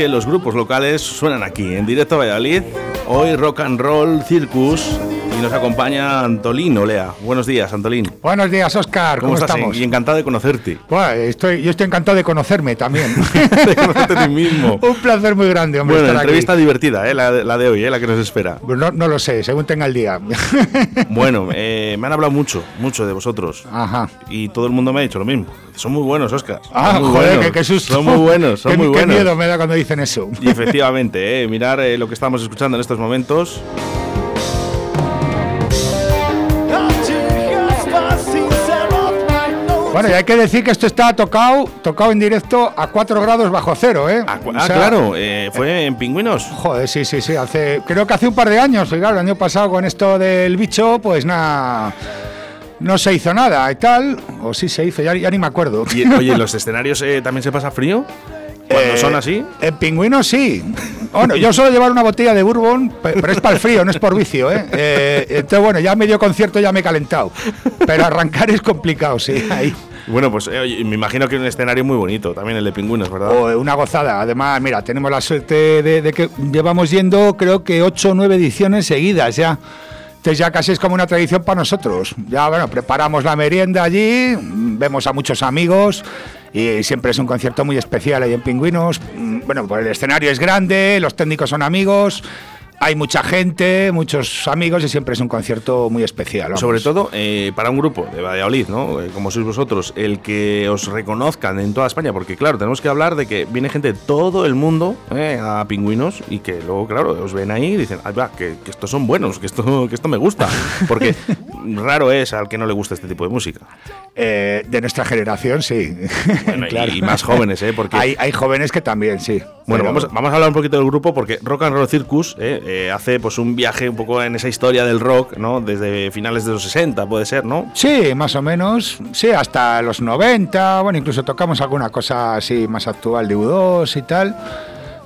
que los grupos locales suenan aquí, en directo a Valladolid. Hoy Rock and Roll Circus y nos acompaña Antolín Olea. Buenos días, Antolín. Buenos días, Oscar. ¿Cómo, estamos? Y encantado de conocerte. Bueno, estoy, yo estoy encantado de conocerme también. de conocerte a ti mismo. Un placer muy grande, hombre. Bueno, entrevista divertida, ¿eh? la, de hoy, ¿eh? la que nos espera. Pues no, no, lo sé, según tenga el día. bueno, eh, me han hablado mucho, mucho de vosotros. Ajá. Y todo el mundo me ha dicho lo mismo. Son muy buenos, Oscar. Ah, joder, qué, susto. Son muy buenos, son muy buenos. Qué miedo me da cuando dicen eso. Y efectivamente, ¿eh? mirar eh, lo que estamos escuchando en estos momentos. Bueno, y hay que decir que esto está tocado, tocado en directo a 4 grados bajo cero, ¿eh? Ah, ah claro, eh, fue en Pingüinos. Joder, sí, sí, sí, hace, creo que hace un par de años, claro, el año pasado con esto del bicho, pues nada, no se hizo nada y tal, o sí se hizo, ya, ni me acuerdo. Y, oye, ¿los escenarios eh, también se pasa frío? ¿Cuando son así? En pingüinos sí. Bueno, yo suelo llevar una botella de bourbon, pero es para el frío, no es por vicio, ¿eh? ¿eh? entonces, bueno, ya medio concierto ya me he calentado. Pero arrancar es complicado, sí. Ahí. Bueno, pues eh, me imagino que es un escenario muy bonito, también el de pingüinos, ¿verdad? Oh, una gozada. Además, mira, tenemos la suerte de, que llevamos yendo, creo que ocho o nueve ediciones seguidas ya. Entonces ya casi es como una tradición para nosotros. Ya, bueno, preparamos la merienda allí, vemos a muchos amigos y siempre es un concierto muy especial ahí en Pingüinos. Mm, bueno, pues el escenario es grande, los técnicos son amigos hay mucha gente, muchos amigos y siempre es un concierto muy especial. Sobre todo eh, para un grupo de Valladolid, ¿no? Eh, como sois vosotros, el que os reconozcan en toda España, porque claro, tenemos que hablar de que viene gente de todo el mundo eh, a Pingüinos y que luego, claro, os ven ahí y dicen, Ay, va, que, estos son buenos, que esto, que esto me gusta, porque raro es al que no le gusta este tipo de música. de nuestra generación, sí. y, más jóvenes, ¿eh? Porque hay, hay jóvenes que también, sí. Bueno, vamos, vamos a hablar un poquito del grupo porque Rock and Roll Circus, ¿eh? Eh, hace pues un viaje un poco en esa historia del rock, ¿no? Desde finales de los 60, puede ser, ¿no? Sí, más o menos. Sí, hasta los 90. Bueno, incluso tocamos alguna cosa así más actual de U2 y tal.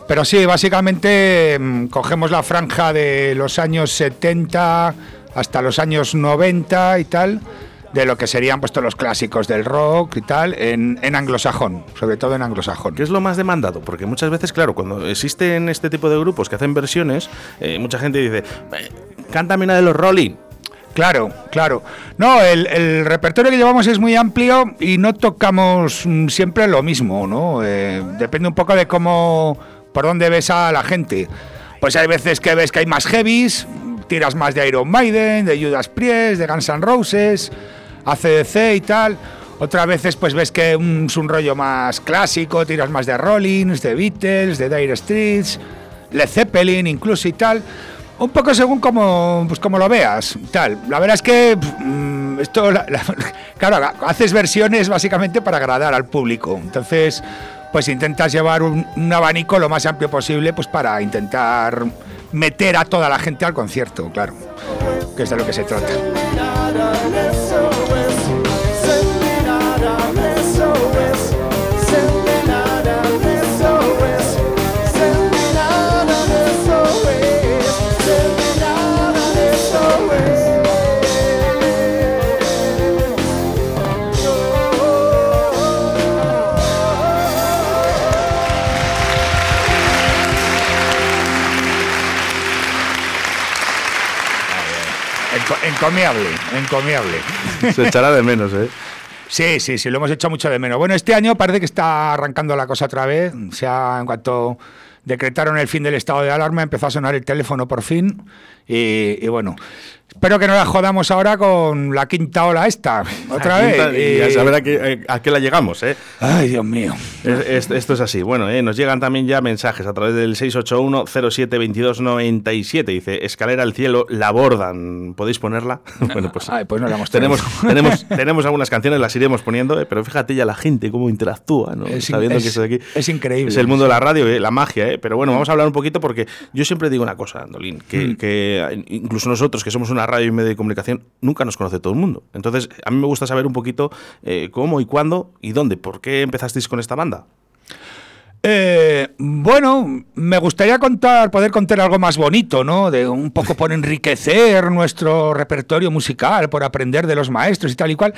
Pero sí, básicamente mm, cogemos la franja de los años 70 hasta los años 90 y tal de lo que serían pues todos los clásicos del rock y tal en, anglosajón, sobre todo en anglosajón. ¿Qué es lo más demandado? Porque muchas veces, claro, cuando existen este tipo de grupos que hacen versiones, eh, mucha gente dice, eh, cántame una de los Rolling. Claro, claro. No, el, repertorio que llevamos es muy amplio y no tocamos mm, siempre lo mismo, ¿no? Eh, depende un poco de cómo, por dónde ves a la gente. Pues hay veces que ves que hay más heavies, tiras más de Iron Maiden, de Judas Priest, de Guns N' Roses ACDC y tal. Otras veces pues ves que es un rollo más clásico, tiras más de Rollins, de Beatles, de Dire Streets, Led Zeppelin incluso y tal. Un poco según como, pues como lo veas, tal. La verdad es que mm, esto, claro, haces versiones básicamente para agradar al público. Entonces, pues intentas llevar un, un, abanico lo más amplio posible, pues para intentar meter a toda la gente al concierto, claro, que es de lo que se trata. away. Encomiable, encomiable. Se echará de menos, ¿eh? Sí, sí, sí, lo hemos hecho mucho de menos. Bueno, este año parece que está arrancando la cosa otra vez. O sea, en cuanto decretaron el fin del estado de alarma, empezó a sonar el teléfono por fin. y bueno, Espero que no la jodamos ahora con la quinta ola esta, otra vez. y a saber a qué, a qué, la llegamos, ¿eh? Ay, Dios mío. esto es así. Bueno, ¿eh? nos llegan también ya mensajes a través del 681-072297. Dice, escalera al cielo, la bordan. ¿Podéis ponerla? bueno, pues, Ay, pues no la hemos tenemos, tenemos, tenemos algunas canciones, las iremos poniendo, ¿eh? pero fíjate ya la gente cómo interactúa, ¿no? Es, Sabiendo que aquí. Es increíble. Es el mundo de la radio, ¿eh? la magia, ¿eh? Pero bueno, vamos a hablar un poquito porque yo siempre digo una cosa, Andolín, que, mm. que incluso nosotros, que somos una radio y medio de comunicación, nunca nos conoce todo el mundo. Entonces, a mí me gusta saber un poquito eh, cómo y cuándo y dónde. ¿Por qué empezasteis con esta banda? Eh, bueno, me gustaría contar, poder contar algo más bonito, ¿no? De un poco por enriquecer nuestro repertorio musical, por aprender de los maestros y tal y cual.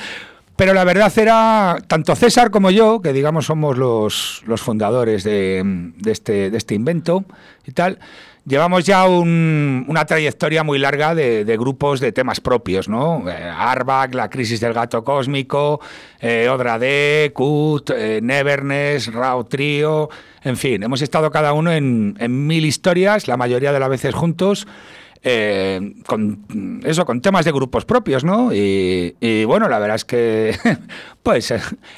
Pero la verdad era, tanto César como yo, que digamos somos los, los fundadores de, este, de este invento y tal, llevamos ya una trayectoria muy larga de, grupos de temas propios, ¿no? Eh, Arbak, La crisis del gato cósmico, eh, Odra D, Kut, eh, Neverness, Rao Trio, en fin, hemos estado cada uno en, mil historias, la mayoría de las veces juntos. Eh, con eso, con temas de grupos propios, ¿no? Y, bueno, la verdad es que, pues,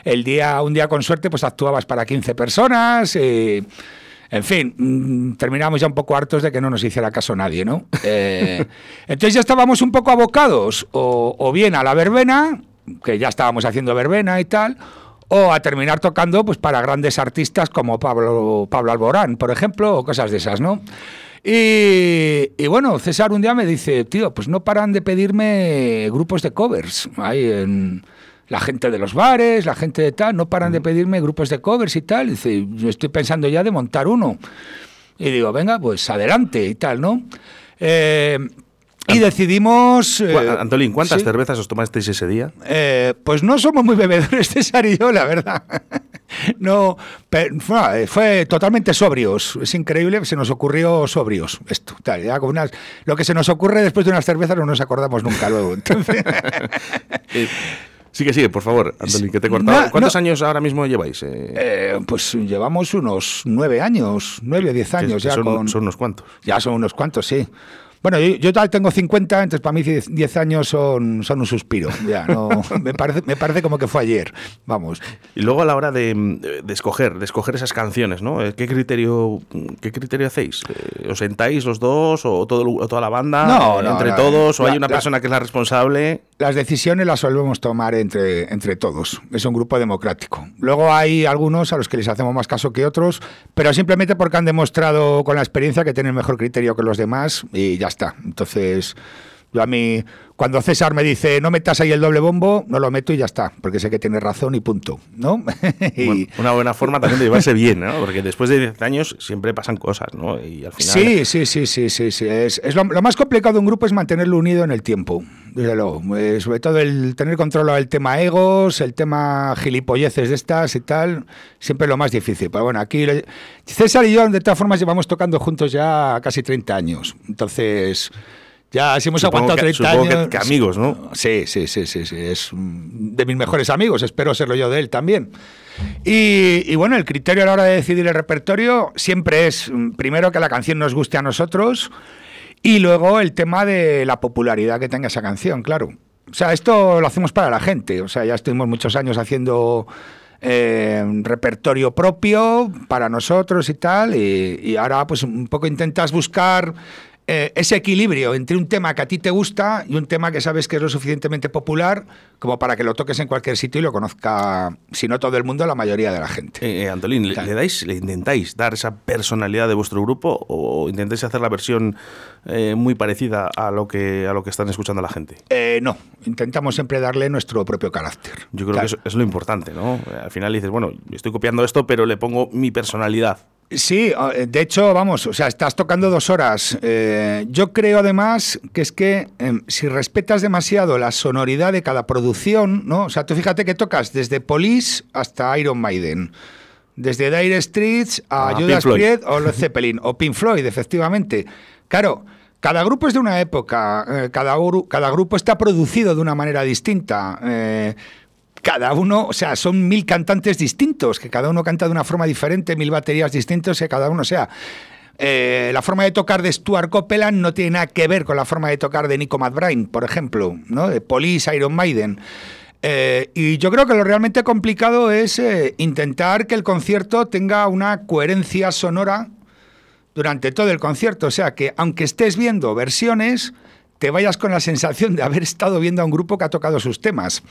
el día, un día con suerte, pues actuabas para 15 personas. Y, en fin, mm, terminamos ya un poco hartos de que no nos hiciera caso nadie, ¿no? Eh, entonces ya estábamos un poco abocados, o, bien a la verbena, que ya estábamos haciendo verbena y tal, o a terminar tocando pues para grandes artistas como Pablo, Pablo Alborán, por ejemplo, o cosas de esas, ¿no? Y, y, bueno, César un día me dice, tío, pues no paran de pedirme grupos de covers. Hay en la gente de los bares, la gente de tal, no paran de pedirme grupos de covers y tal. dice, yo estoy pensando ya de montar uno. Y digo, venga, pues adelante y tal, ¿no? Eh, y decidimos... Eh, Antolín, ¿cuántas cervezas os tomasteis ese día? Eh, pues no somos muy bebedores, César y yo, la verdad. no, fue, totalmente sobrios. Es increíble, se nos ocurrió sobrios esto. Tal, ya con unas, lo que se nos ocurre después de unas cervezas no nos acordamos nunca luego. Entonces... Sigue, sigue, por favor, Antolín, que te he cortado. ¿Cuántos años ahora mismo lleváis? Eh? Eh, pues llevamos unos nueve años, nueve o diez años ya. Son, son unos cuantos. Ya son unos cuantos, sí. Bueno, yo, tal tengo 50, entonces para mí 10 años son, son un suspiro. Ya, no, me, parece, me parece como que fue ayer. Vamos. Y luego a la hora de, escoger, de escoger esas canciones, ¿no? ¿Qué criterio, qué criterio hacéis? Eh, ¿Os sentáis los dos o, todo, toda la banda? No, ¿Entre todos? ¿O hay una persona que es la responsable? Las decisiones las solemos tomar entre, entre todos. Es un grupo democrático. Luego hay algunos a los que les hacemos más caso que otros, pero simplemente porque han demostrado con la experiencia que tienen mejor criterio que los demás y ya está. Entonces, yo a mí, cuando César me dice no metas ahí el doble bombo, no lo meto y ya está, porque sé que tiene razón y punto, ¿no? una buena forma también de llevarse bien, ¿no? Porque después de 10 años siempre pasan cosas, ¿no? Y al final... Sí, sí, sí, sí, sí, sí. Es, lo, más complicado de un grupo es mantenerlo unido en el tiempo, desde luego. Eh, sobre todo el tener controlado el tema egos, el tema gilipolleces de estas y tal, siempre es lo más difícil. Pero bueno, aquí César y yo de todas formas llevamos tocando juntos ya casi 30 años, entonces... Ya, si hemos aguantado 30 años. Que, amigos, ¿no? Sí, sí, sí, sí, sí. Es de mis mejores amigos, espero serlo yo de él también. Y, bueno, el criterio a la hora de decidir el repertorio siempre es, mm, primero, que la canción nos guste a nosotros y luego el tema de la popularidad que tenga esa canción, claro. O sea, esto lo hacemos para la gente. O sea, ya estuvimos muchos años haciendo eh, repertorio propio para nosotros y tal, y, ahora pues un poco intentas buscar eh, ese equilibrio entre un tema que a ti te gusta y un tema que sabes que es lo suficientemente popular como para que lo toques en cualquier sitio y lo conozca, si no todo el mundo, la mayoría de la gente. Eh, eh Antolín, ¿le, dais, ¿le intentáis dar esa personalidad de vuestro grupo o intentáis hacer la versión eh, muy parecida a lo, que, a lo que están escuchando la gente? no, intentamos siempre darle nuestro propio carácter. Yo creo que eso es lo importante, ¿no? Al final dices, bueno, estoy copiando esto, pero le pongo mi personalidad. Sí, de hecho, vamos, o sea, estás tocando dos horas. Eh, yo creo además que es que em, si respetas demasiado la sonoridad de cada producción, ¿no? O sea, tú fíjate que tocas desde Police hasta Iron Maiden, desde Dire Streets a ah, Judas Priest o Led Zeppelin, o Pink Floyd, efectivamente. Claro, cada grupo es de una época, eh, cada, cada, grupo está producido de una manera distinta. Eh, cada uno, o sea, son mil cantantes distintos, que cada uno canta de una forma diferente, mil baterías distintas, que cada uno, o sea, eh, la forma de tocar de Stuart Copeland no tiene nada que ver con la forma de tocar de Nico McBride, por ejemplo, ¿no? de Police, Iron Maiden. Eh, y yo creo que lo realmente complicado es eh, intentar que el concierto tenga una coherencia sonora durante todo el concierto. O sea, que aunque estés viendo versiones, te vayas con la sensación de haber estado viendo a un grupo que ha tocado sus temas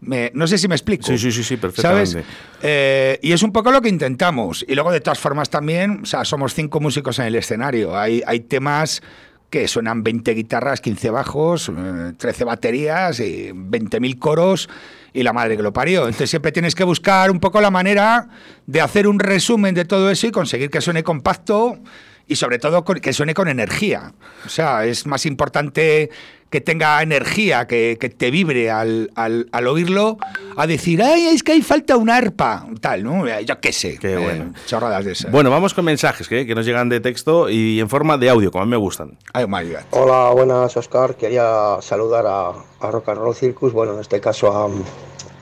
no sé si me explico. Sí, sí, sí, sí perfectamente. Eh, y es un poco lo que intentamos. Y luego, de todas formas, también, o sea, somos cinco músicos en el escenario. Hay, hay temas que suenan 20 guitarras, 15 bajos, 13 eh, baterías, y 20.000 coros y la madre que lo parió. Entonces siempre tienes que buscar un poco la manera de hacer un resumen de todo eso y conseguir que suene compacto y sobre todo que suene con energía. O sea, es más importante que tenga energía, que, te vibre al, al, oírlo, a decir, ay, es que hay falta una arpa, tal, ¿no? Yo qué sé. Qué bueno. chorradas de esas. Bueno, vamos con mensajes que, que nos llegan de texto y en forma de audio, como a mí me gustan. Ay. Hola, buenas, Oscar. Quería saludar a, a Rock and Roll Circus, bueno, en este caso a um,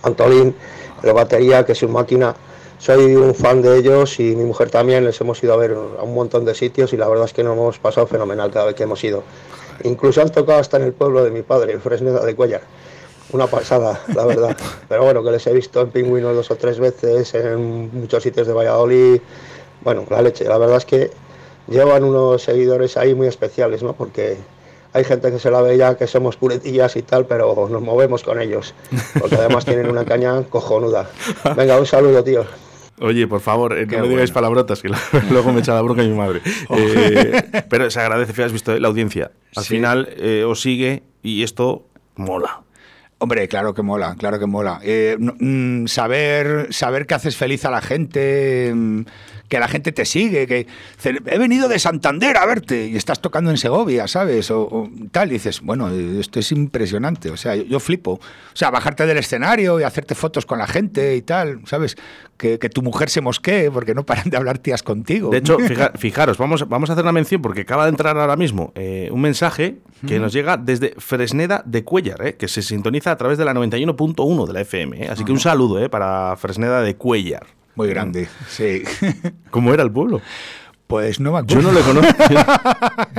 Antolín, la batería, que es una máquina. Soy un fan de ellos y mi mujer también. Les hemos ido a ver a un montón de sitios y la verdad es que nos hemos pasado fenomenal cada vez que hemos ido. Incluso han tocado hasta en el pueblo de mi padre, en Fresneda de Cuellar. Una pasada, la verdad. Pero bueno, que les he visto en Pingüinos dos o tres veces, en muchos sitios de Valladolid. Bueno, la leche. La verdad es que llevan unos seguidores ahí muy especiales, ¿no? Porque hay gente que se la ve ya que somos puretillas y tal, pero nos movemos con ellos. Porque además tienen una caña cojonuda. Venga, un saludo, tío. Oye, por favor, eh, Qué no me digáis palabrotas, que luego me echa la bronca mi madre. Eh, pero se agradece, has visto eh, la audiencia. Al Sí. final eh, os sigue y esto mola. Hombre, claro que mola, claro que mola. Eh, no- mm, saber, saber que haces feliz a la gente, mm, que la gente te sigue, que he venido de Santander a verte y estás tocando en Segovia, ¿sabes? O, o tal, y dices, bueno, esto es impresionante, o sea, yo, yo flipo. O sea, bajarte del escenario y hacerte fotos con la gente y tal, ¿sabes? Que, que tu mujer se mosquee porque no paran de hablar tías contigo. De hecho, fija- fijaros, vamos, vamos a hacer una mención porque acaba de entrar ahora mismo eh, un mensaje que nos llega desde Fresneda de Cuellar, eh, que se sintoniza a través de la 91.1 de la FM. eh. Así que un saludo eh, para Fresneda de Cuellar. Muy grande, sí. ¿Cómo era el pueblo? Pues no me Yo acuerdo. no lo conozco.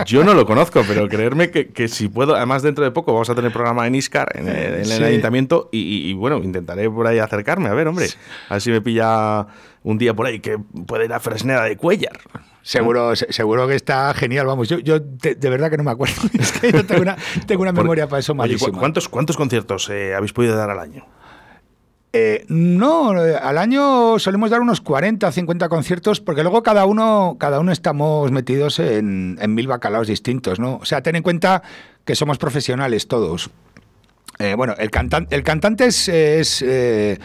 Yo no lo conozco, pero creerme que, que si puedo, además dentro de poco vamos a tener programa en Iscar, en, el- en el Sí. ayuntamiento, y, y- y, bueno, intentaré por ahí acercarme. A ver, hombre, a ver si me pilla un día por ahí que pueda ir a Fresneda de Cuellar. Seguro, se- seguro que está genial, vamos. Yo, yo de, de verdad que no me acuerdo. Es que yo tengo una, tengo una memoria para eso Oye, ¿cu- malísima. ¿cuántos, ¿Cuántos conciertos eh, habéis podido dar al año? Eh, no, eh, al año solemos dar unos 40, 50 conciertos, porque luego cada uno, cada uno estamos metidos en, mil bacalaos distintos, ¿no? O sea, ten en cuenta que somos profesionales todos. Eh, bueno, el, cantan- el cantante es. es, eh,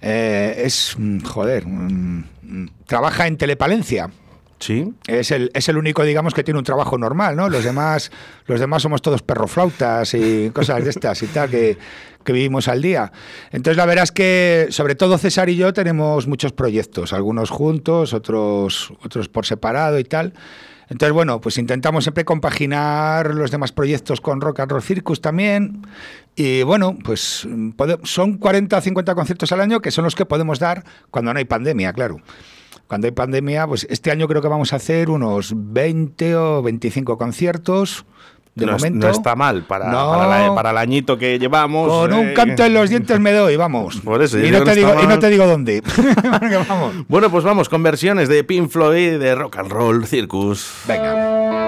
eh, es, mm, joder. mm, mm, trabaja en telepalencia. Sí. Es el, es el único, digamos, que tiene un trabajo normal, ¿no? Los demás, los demás somos todos perroflautas y cosas de estas y tal que, que vivimos al día. Entonces, la verdad es que, sobre todo César y yo, tenemos muchos proyectos, algunos juntos, otros, otros por separado y tal. Entonces, bueno, pues intentamos siempre compaginar los demás proyectos con Rock and Roll Circus también. Y bueno, pues son 40 o 50 conciertos al año que son los que podemos dar cuando no hay pandemia, claro. Cuando hay pandemia, pues este año creo que vamos a hacer unos 20 o 25 conciertos. De no, es- momento. no está mal para, No. para, la- para el añito que llevamos. Con un eh. canto en los dientes me doy, vamos. Por eso, y, no te digo, y no te digo dónde. Vamos. Bueno, pues vamos con versiones de Pink Floyd de Rock and Roll Circus. Venga.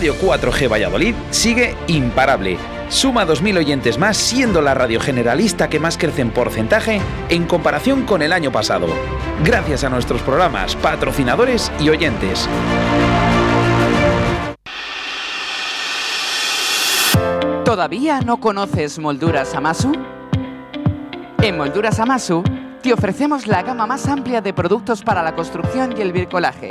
Radio 4G Valladolid sigue imparable. Suma 2.000 oyentes más, siendo la radio generalista que más crece en porcentaje en comparación con el año pasado. Gracias a nuestros programas, patrocinadores y oyentes. ¿Todavía no conoces Molduras Amasu? En Molduras Amasu te ofrecemos la gama más amplia de productos para la construcción y el bricolaje.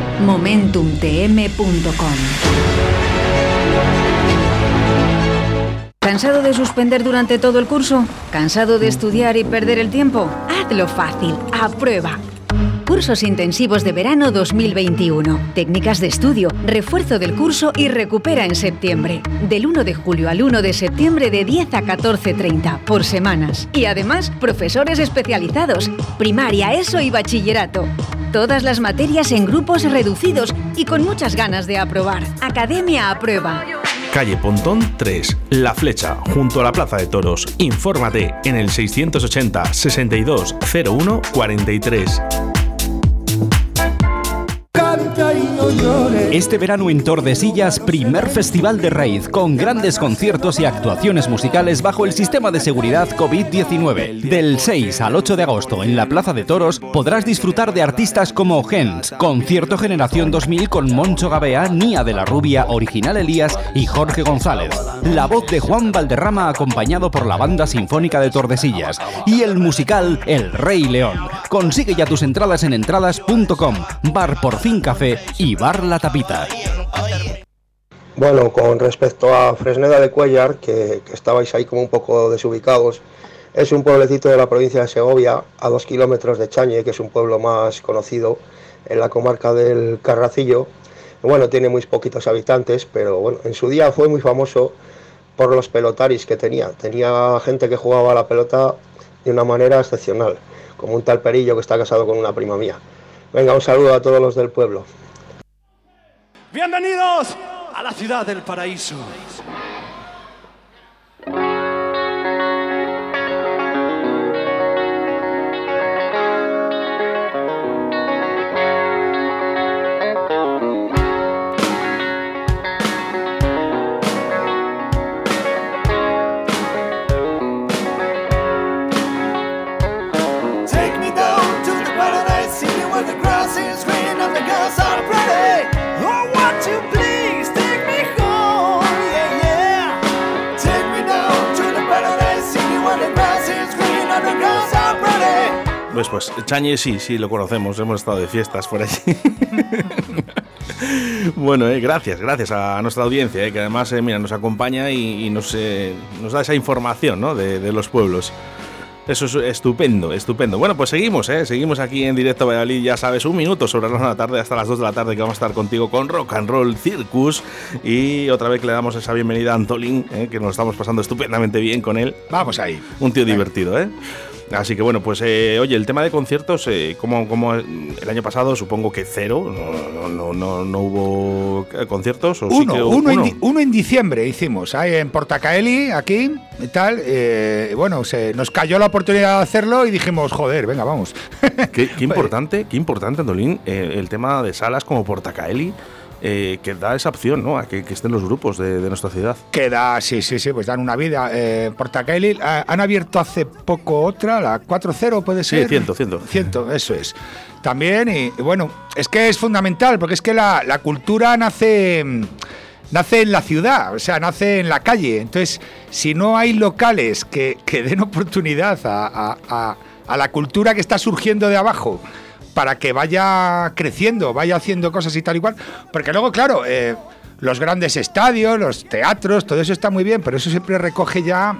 momentumtm.com. ¿Cansado de suspender durante todo el curso? ¿Cansado de estudiar y perder el tiempo? Hazlo fácil, aprueba. Cursos intensivos de verano 2021. Técnicas de estudio, refuerzo del curso y recupera en septiembre. Del 1 de julio al 1 de septiembre de 10 a 14.30 por semanas. Y además, profesores especializados. Primaria, ESO y bachillerato. Todas las materias en grupos reducidos y con muchas ganas de aprobar. Academia Aprueba. Calle Pontón 3, La Flecha, junto a la Plaza de Toros. Infórmate en el 680 62 01 43. Este verano en Tordesillas, primer festival de raíz con grandes conciertos y actuaciones musicales bajo el sistema de seguridad COVID-19. Del 6 al 8 de agosto en la Plaza de Toros podrás disfrutar de artistas como Gens, Concierto Generación 2000 con Moncho Gabea, Nia de la Rubia, Original Elías y Jorge González. La voz de Juan Valderrama acompañado por la Banda Sinfónica de Tordesillas y el musical El Rey León. Consigue ya tus entradas en entradas.com, Bar Por Fin Café y Bar La Tapita. Bueno, con respecto a Fresneda de Cuellar, que, que estabais ahí como un poco desubicados, es un pueblecito de la provincia de Segovia, a dos kilómetros de Chañe, que es un pueblo más conocido en la comarca del Carracillo. Bueno, tiene muy poquitos habitantes, pero bueno, en su día fue muy famoso por los pelotaris que tenía. Tenía gente que jugaba la pelota de una manera excepcional, como un tal Perillo que está casado con una prima mía. Venga, un saludo a todos los del pueblo. Bienvenidos a la ciudad del paraíso. Pues, pues, Chañe sí, sí, lo conocemos, hemos estado de fiestas por allí. bueno, eh, gracias, gracias a nuestra audiencia, eh, que además eh, mira, nos acompaña y, y nos, eh, nos da esa información ¿no? de, de los pueblos. Eso es estupendo, estupendo. Bueno, pues seguimos, ¿eh? Seguimos aquí en directo a Valladolid, ya sabes, un minuto sobre las 2 de la tarde hasta las 2 de la tarde que vamos a estar contigo con Rock and Roll Circus. Y otra vez que le damos esa bienvenida a Antolín, ¿eh? que nos estamos pasando estupendamente bien con él. Vamos ahí. Un tío divertido, ¿eh? Así que bueno, pues eh, oye, el tema de conciertos, eh, como, como el año pasado supongo que cero, no, no, no, no hubo eh, conciertos. ¿o sí Uno, que hubo- uno, En, uno en diciembre hicimos, ahí en Portacaeli, aquí y tal. eh, bueno, se nos cayó la oportunidad de hacerlo y dijimos, joder, venga, vamos. Qué, qué importante, qué importante, Antolín, eh, el tema de salas como Portacaeli, eh, que da esa opción, ¿no? A que, que estén los grupos de, de nuestra ciudad. Queda, sí, sí, sí, pues dan una vida. Eh, Portacaeli ah, han abierto hace poco otra, la 4.0 puede Sí, ser. ciento, ciento. Ciento, eso es. También, y, y bueno, es que es fundamental, porque es que la, la cultura nace, nace en la ciudad, o sea, nace en la calle. Entonces, si no hay locales que, que den oportunidad a, a- a- a la cultura que está surgiendo de abajo, para que vaya creciendo, vaya haciendo cosas y tal y cual. Porque luego, claro, eh, los grandes estadios, los teatros, todo eso está muy bien, pero eso siempre recoge ya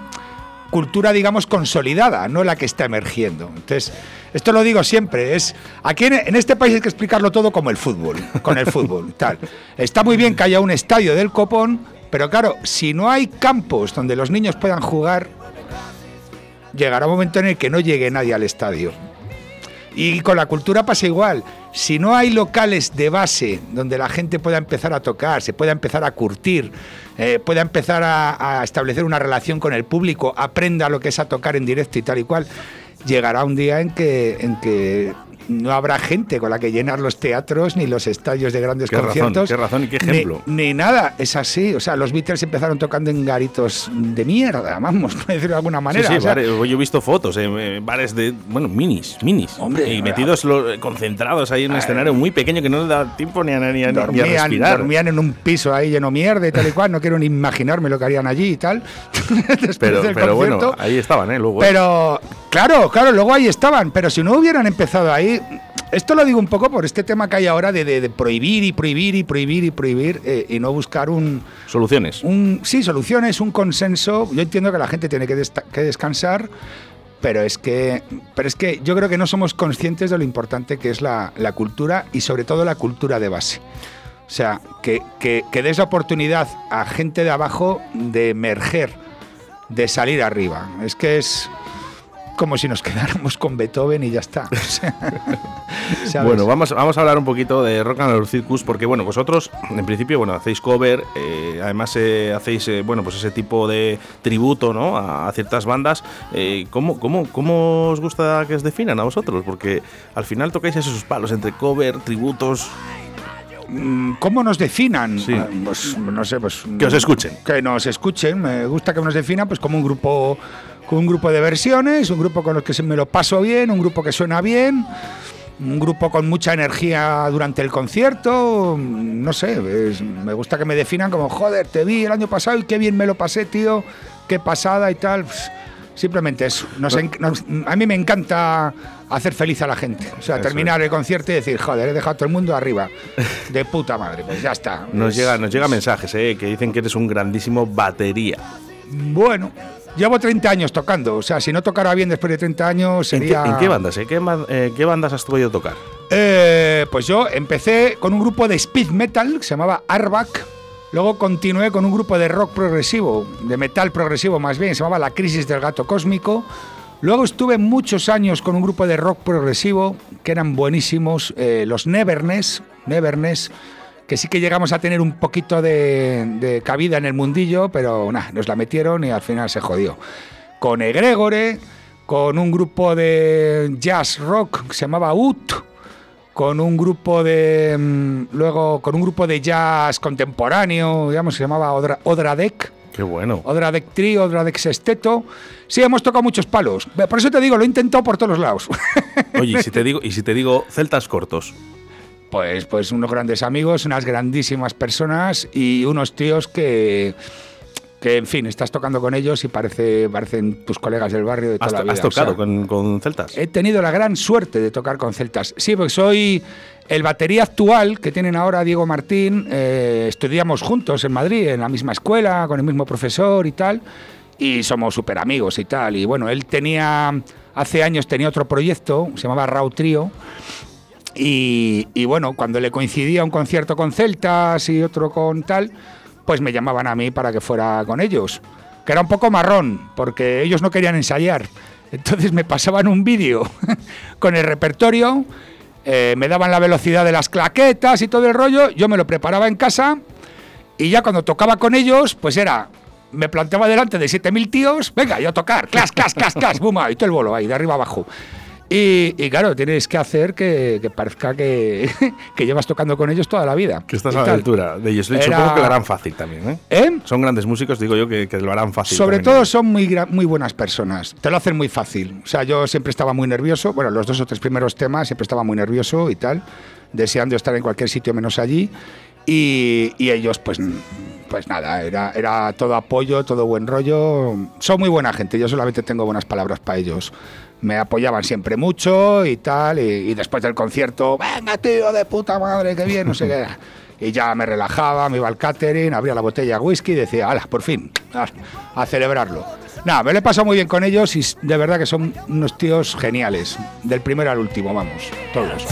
cultura, digamos, consolidada, no la que está emergiendo. Entonces, esto lo digo siempre, es aquí en, en este país hay que explicarlo todo como el fútbol, con el fútbol, tal. Está muy bien que haya un estadio del copón, pero claro, si no hay campos donde los niños puedan jugar, llegará un momento en el que no llegue nadie al estadio. Y con la cultura pasa igual. Si no hay locales de base donde la gente pueda empezar a tocar, se pueda empezar a curtir, eh, pueda empezar a, a establecer una relación con el público, aprenda lo que es a tocar en directo y tal y cual, llegará un día en que, en que no habrá gente con la que llenar los teatros ni los estadios de grandes Qué razón, conciertos. qué razón y qué ejemplo. Ni, nada, es así. O sea, los Beatles empezaron tocando en garitos de mierda, vamos, por decirlo de alguna manera. sí, sí, O sea, bares, yo he visto fotos, eh, eh, bares de, bueno, minis, minis. Hombre, y metidos lo- concentrados ahí en un escenario muy pequeño que no le da tiempo ni a, ni a- ni a dormían, respirar. dormían en un piso ahí lleno de mierda y tal y cual. No quiero ni imaginarme lo que harían allí y tal. Pero, del pero bueno, ahí estaban, ¿eh? Luego, ¿eh? Pero, claro, claro, luego ahí estaban. Pero si no hubieran empezado ahí. Esto lo digo un poco por este tema que hay ahora de, de- de prohibir y prohibir y prohibir y prohibir eh, y no buscar un. Soluciones. Un, sí, soluciones, un consenso. Yo entiendo que la gente tiene que, desta- que descansar. Pero es que, pero es que yo creo que no somos conscientes de lo importante que es la, la cultura y sobre todo la cultura de base. O sea, que, que, que des la oportunidad a gente de abajo de emerger, de salir arriba. Es que es, como si nos quedáramos con Beethoven y ya está. Bueno, vamos, vamos a hablar un poquito de Rock and Roll Circus, porque bueno, vosotros en principio, bueno, hacéis cover, eh, además eh, hacéis, eh, bueno, pues ese tipo de tributo, ¿no? A, a ciertas bandas. Eh, ¿cómo, cómo, ¿Cómo os gusta que os definan a vosotros? Porque al final tocáis esos palos entre cover, tributos. Mm, ¿Cómo nos definan? Ah, Pues no sé, pues Que os escuchen. Que nos escuchen. Me gusta que nos definan, pues como un grupo, un grupo de versiones, un grupo con el que se me lo paso bien, un grupo que suena bien, un grupo con mucha energía durante el concierto. No sé, es- me gusta que me definan como joder, te vi el año pasado y qué bien me lo pasé, tío, qué pasada y tal. Pues, Simplemente eso. Nos en- nos- a mí me encanta hacer feliz a la gente. O sea, Eso terminar el concierto y decir, joder, he dejado a todo el mundo arriba. De puta madre, pues ya está. Nos Es- llega, nos llega mensajes, ¿eh? Que dicen que eres un grandísimo batería. Bueno, llevo 30 años tocando. O sea, si no tocara bien después de 30 años ¿En qué, sería. en qué bandas? eh? ¿Qué, ma- eh, qué bandas has podido tocar? Eh, pues yo empecé con un grupo de speed metal que se llamaba Arbac. Luego continué con un grupo de rock progresivo, de metal progresivo más bien, se llamaba La Crisis del Gato Cósmico. Luego estuve muchos años con un grupo de rock progresivo que eran buenísimos, los Neverness, Neverness, que sí que llegamos a tener un poquito de, de cabida en el mundillo, pero nada, nos la metieron y al final se jodió. Con Egregore, con un grupo de jazz rock que se llamaba UT, con un grupo de mm, luego con un grupo de jazz contemporáneo, digamos, se llamaba Odra, Odradec. Qué bueno. Odradec Trio, Odradec Sexteto. Sí, hemos tocado muchos palos. Por eso te digo, lo he intentado por todos los lados. Oye, y si te digo, y si te digo celtas cortos. Pues, pues unos grandes amigos, unas grandísimas personas y unos tíos que, que en fin, estás tocando con ellos y parece, parecen tus colegas del barrio de toda ¿Has, la vida. has o sea, tocado con, con celtas? He tenido la gran suerte de tocar con celtas. Sí, porque soy el batería actual que tienen ahora Diego Martín. eh, estudiamos juntos en Madrid, en la misma escuela, con el mismo profesor y tal. Y somos súper amigos y tal. Y bueno, él tenía, hace años tenía otro proyecto, se llamaba Raw Trio. Y, y bueno, cuando le coincidía un concierto con celtas y otro con tal, pues me llamaban a mí para que fuera con ellos. Que era un poco marrón, porque ellos no querían ensayar. Entonces me pasaban un vídeo con el repertorio, eh, me daban la velocidad de las claquetas y todo el rollo, yo me lo preparaba en casa y ya cuando tocaba con ellos, pues era, me planteaba delante de 7.000 tíos, venga, yo a tocar, clas, clas, clas, clas, boom, y todo el bolo ahí, de arriba abajo. Y, y claro, tienes que hacer que, que parezca que, que llevas tocando con ellos toda la vida. Que estás a la altura de ellos. Era- Supongo que lo harán fácil también, ¿eh? ¿Eh? Son grandes músicos, digo yo, que, que lo harán fácil. Sobre también. todo son muy, muy buenas personas. Te lo hacen muy fácil. O sea, yo siempre estaba muy nervioso. Bueno, los dos o tres primeros temas siempre estaba muy nervioso y tal, deseando estar en cualquier sitio menos allí. Y, y ellos, pues, pues nada, era, era todo apoyo, todo buen rollo. Son muy buena gente. Yo solamente tengo buenas palabras para ellos. Me apoyaban siempre mucho y tal. Y, después del concierto, venga, tío, de puta madre, qué bien, no sé qué. Y ya me relajaba, me iba al catering, abría la botella de whisky y decía, hala, por fin, a, celebrarlo. Nada, me lo he pasado muy bien con ellos y de verdad que son unos tíos geniales. Del primero al último, vamos, todos.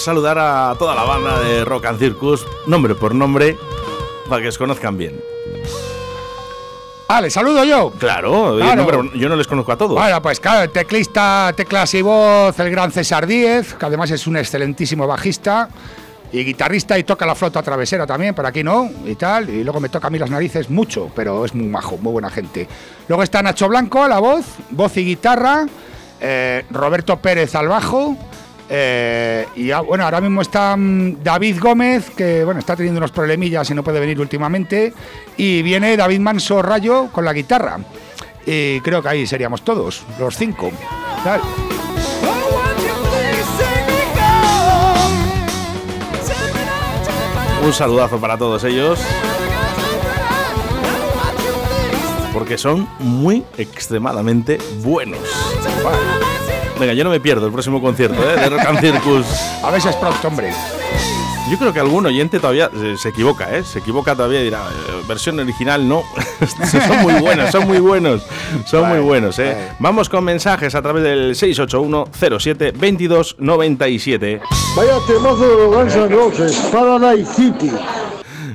Saludar a toda la banda de Rock and Circus, nombre por nombre, para que os conozcan bien. Ah, ¿le saludo yo? Claro, oye, no, yo no les conozco a todos. Bueno, pues claro, el teclista, teclas y voz, el gran César Díez, que además es un excelentísimo bajista y guitarrista y toca la flauta travesera también, por aquí no, y tal. Y luego me toca a mí las narices mucho, pero es muy majo, muy buena gente. Luego está Nacho Blanco a la voz, voz y guitarra, eh, Roberto Pérez al bajo. Eh, y ah, bueno, ahora mismo está mm, David Gómez, que bueno, está teniendo unos problemillas y no puede venir últimamente. Y viene David Manso Rayo con la guitarra. Y creo que ahí seríamos todos, los cinco. Un saludazo para todos ellos. Porque son muy extremadamente buenos. Venga, yo no me pierdo el próximo concierto ¿eh? de Rock and Circus. A veces pronto, hombre. Yo creo que algún oyente todavía eh, se equivoca, ¿eh? Se equivoca todavía y dirá, eh, versión original no. son muy buenos, son muy buenos. Son muy buenos, ¿eh? vale. Vamos con mensajes a través del 681 07 22 97. Vaya temazo de los Guns N' Roses, Paradise City.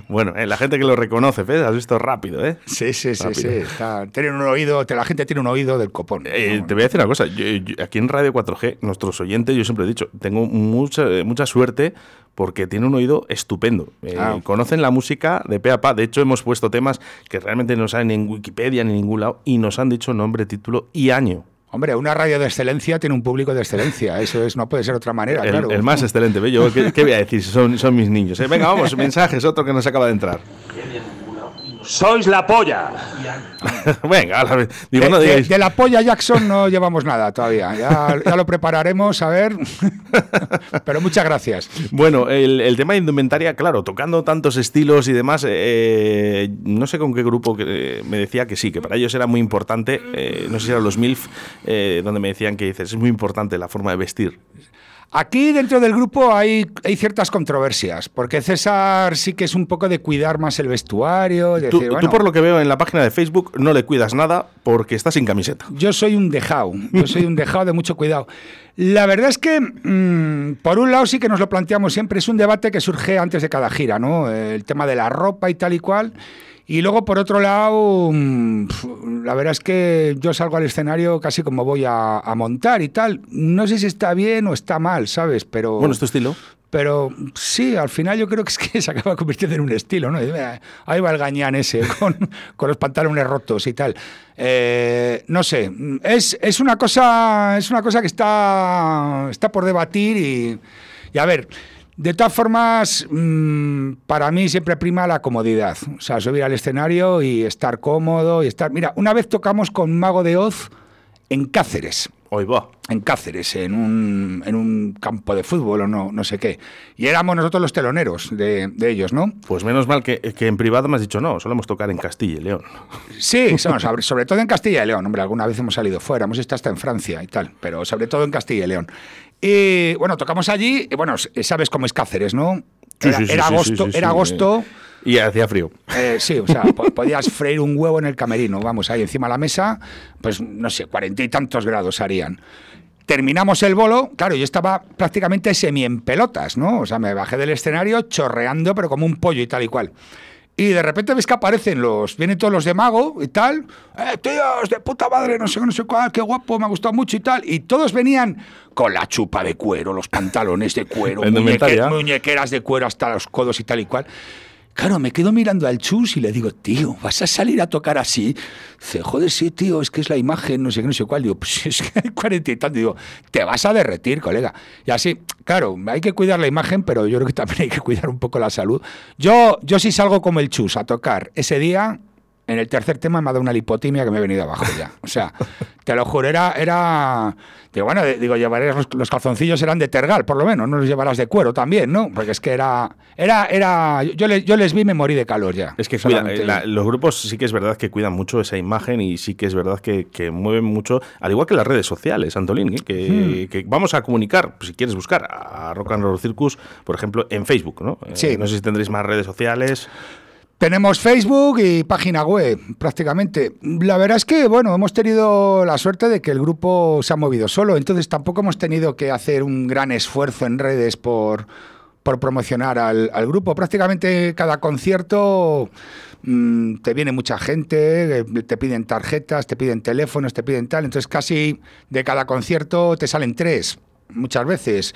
Bueno, eh, la gente que lo reconoce, ¿ves? Has visto rápido, ¿eh? Sí, sí, sí, Rápido. sí. Está- tienen un oído, la gente tiene un oído del copón. Eh, te voy a decir una cosa, yo- yo- aquí en Radio 4G, nuestros oyentes, yo siempre he dicho, tengo mucha, eh, mucha suerte porque tienen un oído estupendo. Eh, Ah. Conocen la música de pe a pa. De hecho, hemos puesto temas que realmente no salen en Wikipedia ni en ningún lado y nos han dicho nombre, título y año. Hombre, una radio de excelencia tiene un público de excelencia. Eso es, no puede ser de otra manera, El, claro. el más excelente, ¿ve? Yo, ¿qué, qué voy a decir? Son, son mis niños. eh. Venga, vamos, mensajes, otro que nos acaba de entrar. Sois la polla. Venga, la. Digo, de, no de- digáis. de la polla Jackson no llevamos nada todavía. Ya, ya lo prepararemos, a ver. Pero muchas gracias. Bueno, el, el tema de indumentaria, claro, tocando tantos estilos y demás, eh, no sé con qué grupo que, eh, me decía que sí, que para ellos era muy importante, eh, no sé si eran los MILF, eh, donde me decían que dices, es muy importante la forma de vestir. Aquí dentro del grupo hay, hay ciertas controversias, porque César sí que es un poco de cuidar más el vestuario. de Tú, decir, tú, por lo que veo en la página de Facebook, no le cuidas nada porque estás sin camiseta. Yo soy un dejado, yo soy un dejado de mucho cuidado. La verdad es que, mm, por un lado, sí que nos lo planteamos siempre, es un debate que surge antes de cada gira, ¿no? El tema de la ropa y tal y cual. Y luego, por otro lado, mm, la verdad es que yo salgo al escenario casi como voy a, a montar y tal. No sé si está bien o está mal, ¿sabes? Pero. Bueno, es tu estilo. Pero sí, al final yo creo que es que se acaba convirtiendo en un estilo, ¿no? Ahí va el gañán ese, con, con los pantalones rotos y tal. Eh, no sé, es, es, una cosa, es una cosa que está, está por debatir y, y a ver, de todas formas, mm, para mí siempre prima la comodidad. O sea, subir al escenario y estar cómodo y estar... Mira, una vez tocamos con Mago de Oz en Cáceres Hoy va. en Cáceres, en un, en un campo de fútbol o no, no sé qué. Y éramos nosotros los teloneros de, de ellos, ¿no? Pues menos mal que, que en privado me has dicho, no, solemos tocar en Castilla y León. Sí, sobre, sobre todo en Castilla y León. Hombre, alguna vez hemos salido fuera, hemos estado hasta en Francia y tal, pero sobre todo en Castilla y León. Y bueno, tocamos allí, y bueno, sabes cómo es Cáceres, ¿no? Era, sí, sí, era sí, agosto, era agosto. Y hacía frío. Eh, sí, o sea, po- podías freír un huevo en el camerino, vamos, ahí encima de la mesa, pues no sé, cuarenta y tantos grados harían. Terminamos el bolo, claro, yo estaba prácticamente semi en pelotas, ¿no? O sea, me bajé del escenario chorreando, pero como un pollo y tal y cual. Y de repente ves que aparecen los, vienen todos los de mago y tal, eh, tíos, de puta madre, no sé qué, no sé cuál, qué guapo, me ha gustado mucho y tal. Y todos venían con la chupa de cuero, los pantalones de cuero, muñeque- muñequeras de cuero hasta los codos y tal y cual. Claro, me quedo mirando al chus y le digo, tío, ¿vas a salir a tocar así? Dice, joder, sí, tío, es que es la imagen, no sé qué, no sé cuál. Digo, pues es que hay cuarenta y tanto. Digo, te vas a derretir, colega. Y así, claro, hay que cuidar la imagen, pero yo creo que también hay que cuidar un poco la salud. Yo, yo sí salgo como el chus a tocar ese día. En el tercer tema me ha dado una lipotimia que me he venido abajo ya. O sea, te lo juro, era. era digo, bueno, de- digo, llevaré los, los calzoncillos eran de tergal, por lo menos, no los llevarás de cuero también, ¿no? Porque es que era. era, era yo, les, yo les vi y me morí de calor ya. Es que cuida- eh, la- los grupos sí que es verdad que cuidan mucho esa imagen y sí que es verdad que, que mueven mucho, al igual que las redes sociales, Antolín, ¿eh? que, Hmm. que vamos a comunicar, si quieres buscar a Rock and Roll Circus, por ejemplo, en Facebook, ¿no? Eh, Sí. No sé si tendréis más redes sociales. Tenemos Facebook y página web, prácticamente. La verdad es que, bueno, hemos tenido la suerte de que el grupo se ha movido solo, entonces tampoco hemos tenido que hacer un gran esfuerzo en redes por, por promocionar al, grupo. Prácticamente cada concierto mm, te viene mucha gente, eh, te piden tarjetas, te piden teléfonos, te piden tal, entonces casi de cada concierto te salen tres, muchas veces.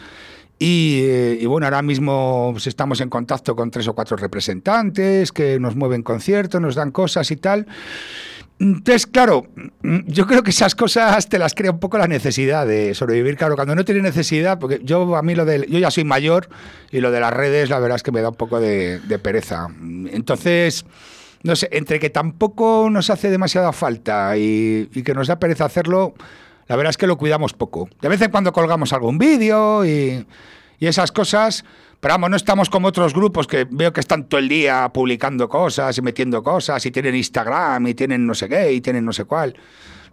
Y, eh, y bueno, ahora mismo pues, estamos en contacto con tres o cuatro representantes que nos mueven conciertos, nos dan cosas y tal. Entonces, claro, yo creo que esas cosas te las crea un poco la necesidad de sobrevivir. Claro, cuando no tienes necesidad, porque yo a mí lo de, yo ya soy mayor y lo de las redes, la verdad es que me da un poco de, de pereza. Entonces, no sé, entre que tampoco nos hace demasiada falta y, y que nos da pereza hacerlo, la verdad es que lo cuidamos poco. De vez en cuando colgamos algún vídeo y, y esas cosas, pero vamos, no estamos como otros grupos que veo que están todo el día publicando cosas y metiendo cosas y tienen Instagram y tienen no sé qué y tienen no sé cuál.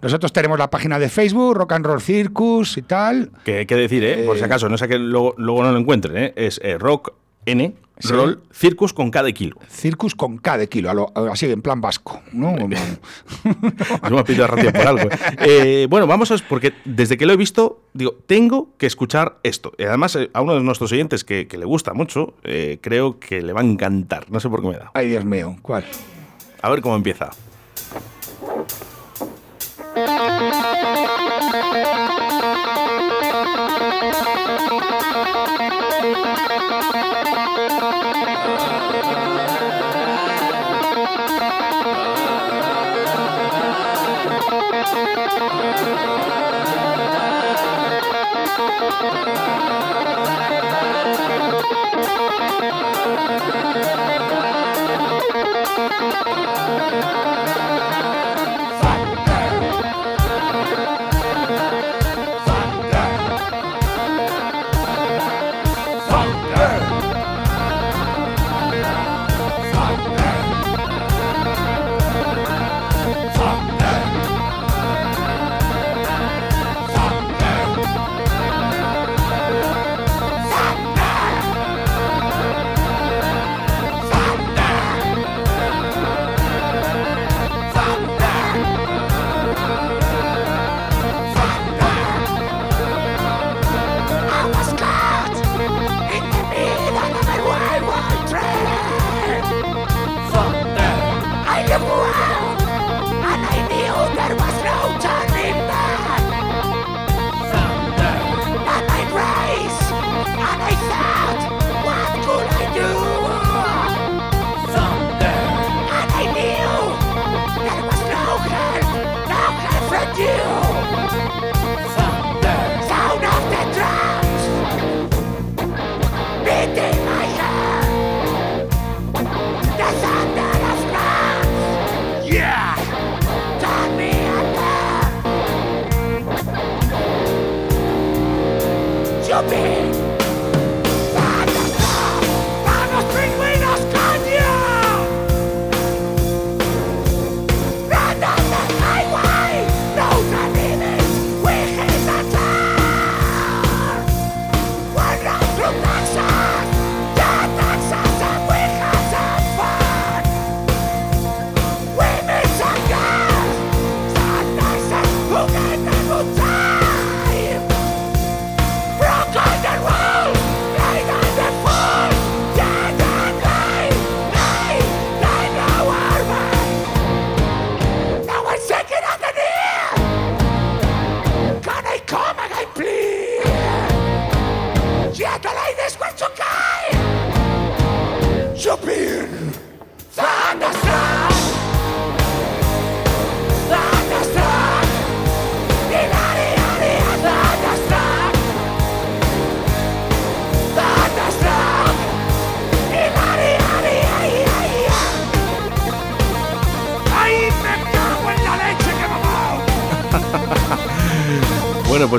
Nosotros tenemos la página de Facebook, Rock and Roll Circus y tal. Que hay que decir, ¿eh? por si Eh, acaso, no sé que luego, luego no lo encuentren, ¿eh? es eh, Rock N, Sí. Roll Circus con cada kilo. Circus con K de kilo, a lo- así en plan vasco. ¿no? Hemos pedido ratio por algo. Eh, bueno, vamos a. Porque desde que lo he visto, digo, tengo que escuchar esto. Y además, eh, a uno de nuestros oyentes que, que le gusta mucho, eh, creo que le va a encantar. No sé por qué me da. Ay, Dios mío, ¿cuál? A ver cómo empieza. Thank you.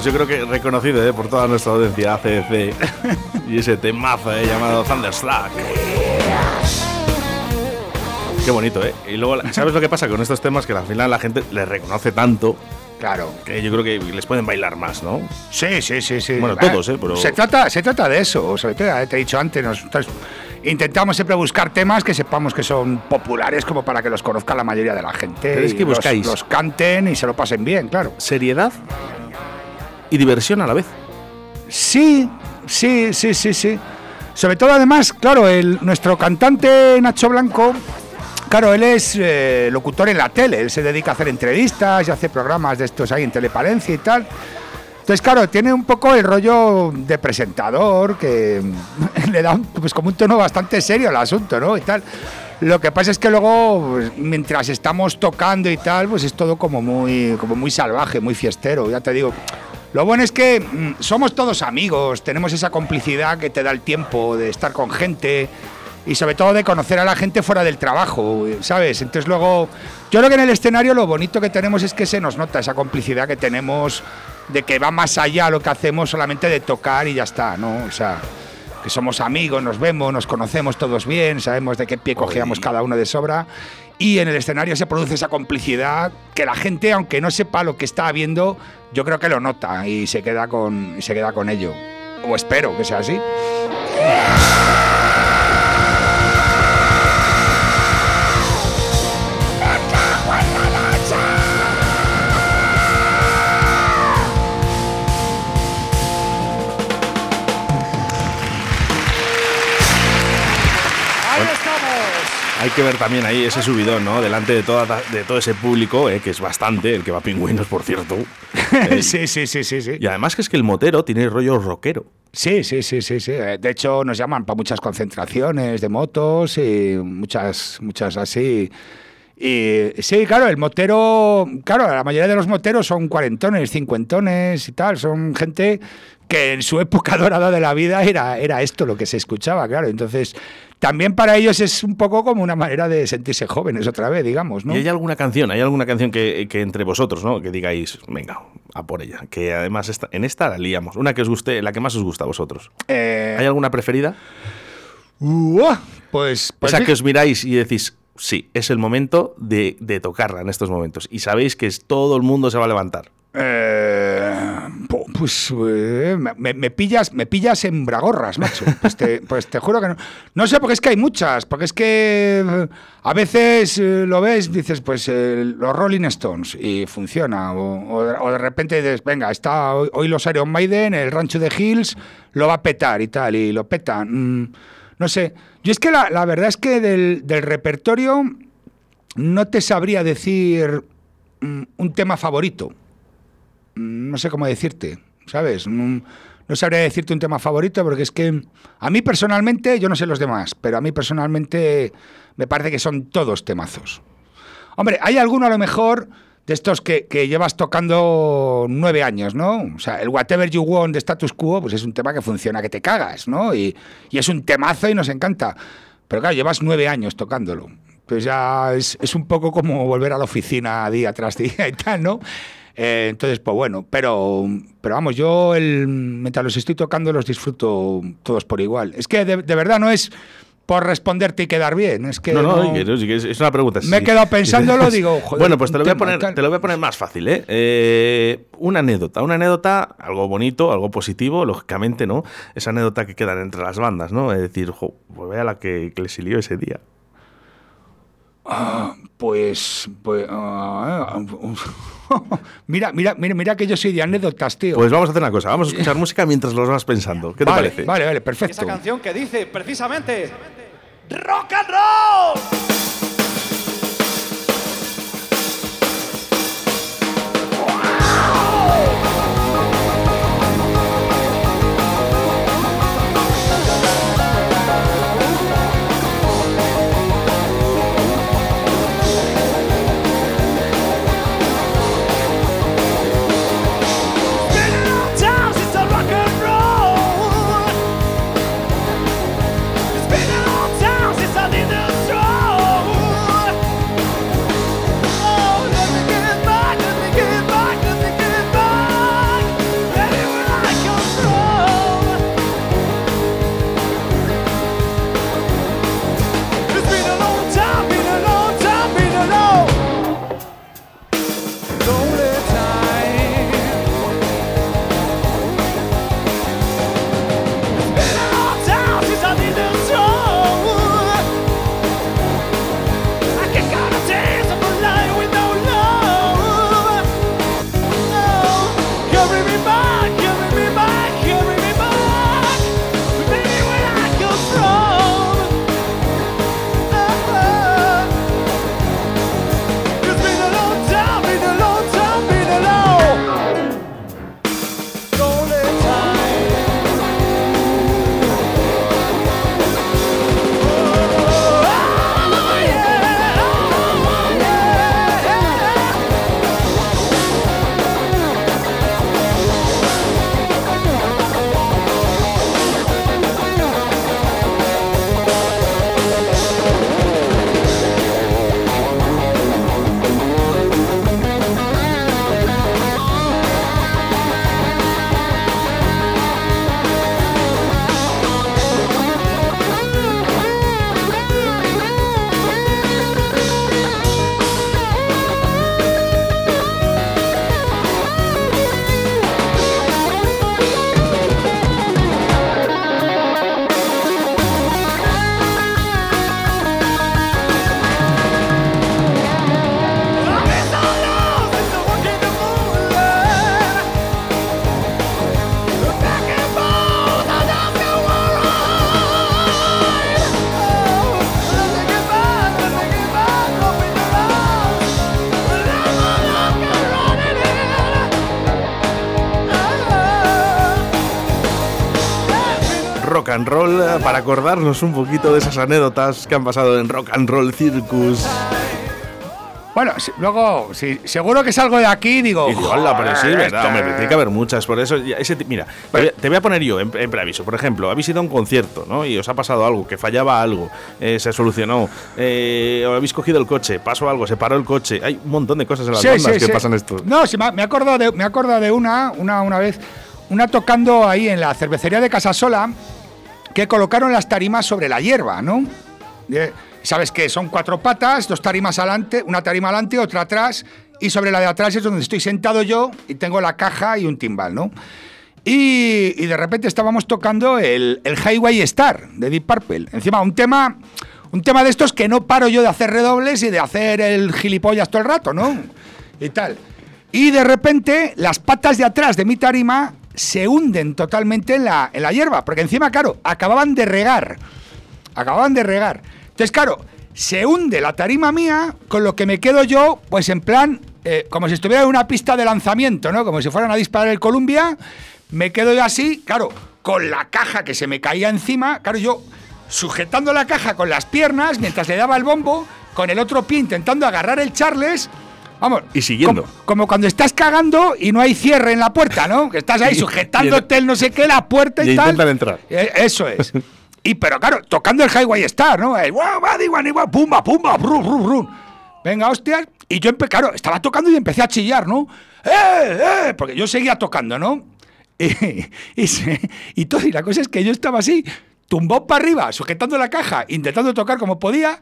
Yo creo que reconocido ¿eh? por toda nuestra audiencia ACDC y ese temazo ¿eh? llamado Thunderstruck. Qué bonito, ¿eh? Y luego, ¿sabes lo que pasa con estos temas? Que al final la gente les reconoce tanto. Claro. Que yo creo que les pueden bailar más, ¿no? Sí, sí, sí, sí. Bueno, todos, ¿eh? Pero- Se trata, se trata de eso. Te he dicho antes, nosotros intentamos siempre buscar temas que sepamos que son populares como para que los conozca la mayoría de la gente. Pero es que los- buscáis- Los, canten y se lo pasen bien, claro. Seriedad y diversión a la vez. Sí, sí, sí, sí, sí. Sobre todo, además, claro, el, nuestro cantante Nacho Blanco, claro, él es eh, locutor en la tele, él se dedica a hacer entrevistas y hace programas de estos ahí en Telepalencia y tal. Entonces, claro, tiene un poco el rollo de presentador, que le da un- pues, como un tono bastante serio al asunto, ¿no? Y tal. Lo que pasa es que luego, pues, mientras estamos tocando y tal, pues es todo como muy, como muy salvaje, muy fiestero, ya te digo. Lo bueno es que mm, somos todos amigos, tenemos esa complicidad que te da el tiempo de estar con gente y sobre todo de conocer a la gente fuera del trabajo, ¿sabes? Entonces luego, yo creo que en el escenario lo bonito que tenemos es que se nos nota esa complicidad que tenemos de que va más allá lo que hacemos solamente de tocar y ya está, ¿no? O sea, que somos amigos, nos vemos, nos conocemos todos bien, sabemos de qué pie cogíamos cada uno de sobra. Y en el escenario se produce esa complicidad que la gente, aunque no sepa lo que está viendo, yo creo que lo nota y se queda con, se queda con ello. O espero que sea así. Que ver también ahí ese subidón, ¿no? Delante de, toda, de todo ese público, eh, que es bastante, el que va a pingüinos, por cierto. Eh, sí, sí, sí, sí, sí. Y además que es que el motero tiene rollo rockero. Sí, sí, sí, sí, sí. Eh, De hecho, nos llaman para muchas concentraciones de motos y muchas, muchas así. Y sí, claro, el motero, claro, la mayoría de los moteros son cuarentones, cincuentones y tal, son gente que en su época dorada de la vida era, era esto lo que se escuchaba, claro. Entonces, también para ellos es un poco como una manera de sentirse jóvenes otra vez, digamos, ¿no? ¿Y hay alguna canción, hay alguna canción que, que entre vosotros, ¿no? Que digáis, venga, a por ella. Que además esta- en esta la liamos. Una que os guste, la que más os gusta a vosotros. Eh, ¿Hay alguna preferida? Pues, pues Esa que os miráis y decís, sí, es el momento de, de tocarla en estos momentos. Y sabéis que es- todo el mundo se va a levantar. Eh, pu- pues eh, me, me pillas, me pillas en bragorras, macho. Pues te, pues te juro que no. No sé, porque es que hay muchas. Porque es que eh, a veces eh, lo ves, dices, pues eh, los Rolling Stones y funciona. O, o de- repente dices, venga, está hoy, hoy los Iron Maiden, el rancho de Hills lo va a petar y tal, y lo petan. Mm, no sé. Yo es que la, verdad es que del, repertorio no te sabría decir mm, un tema favorito mm, no sé cómo decirte, ¿sabes? No, no sabría decirte un tema favorito porque es que a mí personalmente, yo no sé los demás, pero a mí personalmente me parece que son todos temazos. Hombre, hay alguno a lo mejor de estos que, que llevas tocando nueve años, ¿no? O sea, el Whatever You Want de Status Quo, pues es un tema que funciona que te cagas, ¿no? Y, y es un temazo y nos encanta. Pero claro, llevas nueve años tocándolo. Pues ya es, es un poco como volver a la oficina día tras día y tal, ¿no? Eh, entonces, pues bueno, pero, pero vamos, yo el, mientras los estoy tocando los disfruto todos por igual. Es que de, de verdad no es por responderte y quedar bien, es que no, no, que es, una pregunta. Me he quedado pensándolo, digo, joder, Bueno, pues te lo, voy a poner, tal. te lo voy a poner más fácil, ¿eh? Eh, Una anécdota, una anécdota, algo bonito, algo positivo, lógicamente, ¿no? Esa anécdota que quedan entre las bandas, ¿no? Es decir, jo, pues vea la que, que le silió ese día. Ah, pues, pues ah, mira, mira, mira, mira que yo soy de anécdotas, tío. Pues vamos a hacer una cosa, vamos a escuchar música mientras los vas pensando. ¿Qué te vale, parece? Vale, vale, Esa perfecto. canción que dice precisamente rock and roll. Rock and roll eh, para acordarnos un poquito de esas anécdotas que han pasado en Rock and Roll Circus. Bueno, si- luego, si, seguro que salgo de aquí, digo. Y digo, "Hala, pero sí, "Joder, verdad, hombre, tiene que haber muchas. Por eso, ese, mira, te voy, a, te voy a poner yo en, en preaviso. Por ejemplo, habéis ido a un concierto, ¿no? Y os ha pasado algo, que fallaba algo, eh, se solucionó, eh, o habéis cogido el coche, pasó algo, se paró el coche. Hay un montón de cosas en las Sí, bandas sí, que sí. pasan esto. No, sí, me acordado de, me acordado de una, una, una vez, una tocando ahí en la cervecería de Casasola, que colocaron las tarimas sobre la hierba, ¿no? Eh, Sabes que son cuatro patas, dos tarimas adelante, una tarima adelante, otra atrás, y sobre la de atrás es donde estoy sentado yo y tengo la caja y un timbal, ¿no? Y, y de repente estábamos tocando el, el Highway Star de Deep Purple. Encima, un tema, un tema de estos que no paro yo de hacer redobles y de hacer el gilipollas todo el rato, ¿no? Y tal. Y de repente las patas de atrás de mi tarima se hunden totalmente en la, en la hierba, porque encima, claro, acababan de regar. Acababan de regar. Entonces, claro, se hunde la tarima mía, con lo que me quedo yo, pues en plan, eh, como si estuviera en una pista de lanzamiento, ¿no? Como si fueran a disparar el Columbia, me quedo yo así, claro, con la caja que se me caía encima, claro, yo sujetando la caja con las piernas mientras le daba el bombo, con el otro pie intentando agarrar el Charles. Vamos. Y siguiendo. Como, como cuando estás cagando y no hay cierre en la puerta, ¿no? Que estás ahí sujetándote el no sé qué, la puerta y, Y tal. intentan entrar. Eh, Eso es. Y pero claro, tocando el Highway Star, ¿no? El guau, va, di, guan, igual, pumba, pumba, brum, brum, brum. Venga, hostias. Y yo, empe- claro, estaba tocando y empecé a chillar, ¿no? ¡Eh, eh! Porque yo seguía tocando, ¿no? Y, y, se- y todo, y la cosa es que yo estaba así, tumbado para arriba, sujetando la caja, intentando tocar como podía,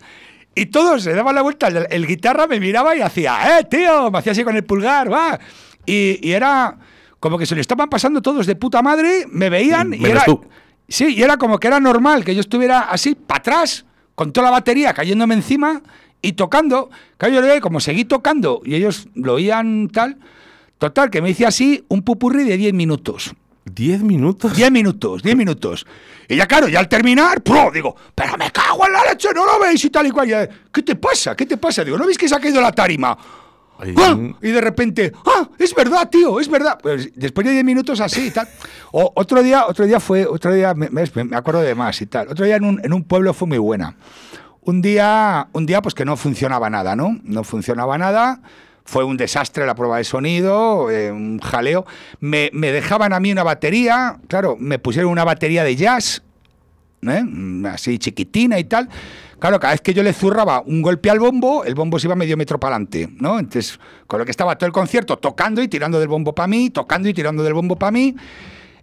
y todos se daban la vuelta, el, el guitarra me miraba y hacía, ¡eh, tío! Me hacía así con el pulgar, va. Y, y era como que se le estaban pasando todos de puta madre, me veían y era... tú. Sí, y era como que era normal que yo estuviera así, para atrás, con toda la batería cayéndome encima y tocando. Claro, yo le veía, como seguí tocando y ellos lo oían tal. Total, que me hice así un pupurri de 10 minutos. ¿10 minutos? 10 minutos, 10 minutos. Y ya, claro, ya al terminar, ¡pro! Digo, pero me cago en la leche, no lo veis y tal y cual. Y ya, ¿Qué te pasa? ¿Qué te pasa? Digo, ¿no veis que se ha caído la tarima? Ay, ¡Ah! Y de repente, ¡ah! Es verdad, tío, es verdad. Pues después de 10 minutos así y tal. O, otro día, otro día fue, otro día, me, me- me acuerdo de más y tal. Otro día en un, en un pueblo fue muy buena. Un día, un día pues que no funcionaba nada, ¿no? No funcionaba nada. Fue un desastre la prueba de sonido, eh, un jaleo. Me, dejaban a mí una batería, claro, me pusieron una batería de jazz, ¿eh? Mm, así chiquitina y tal. Claro, cada vez que yo le zurraba un golpe al bombo, el bombo se iba medio metro para adelante, ¿no? Entonces, con lo que estaba todo el concierto tocando y tirando del bombo para mí, tocando y tirando del bombo para mí.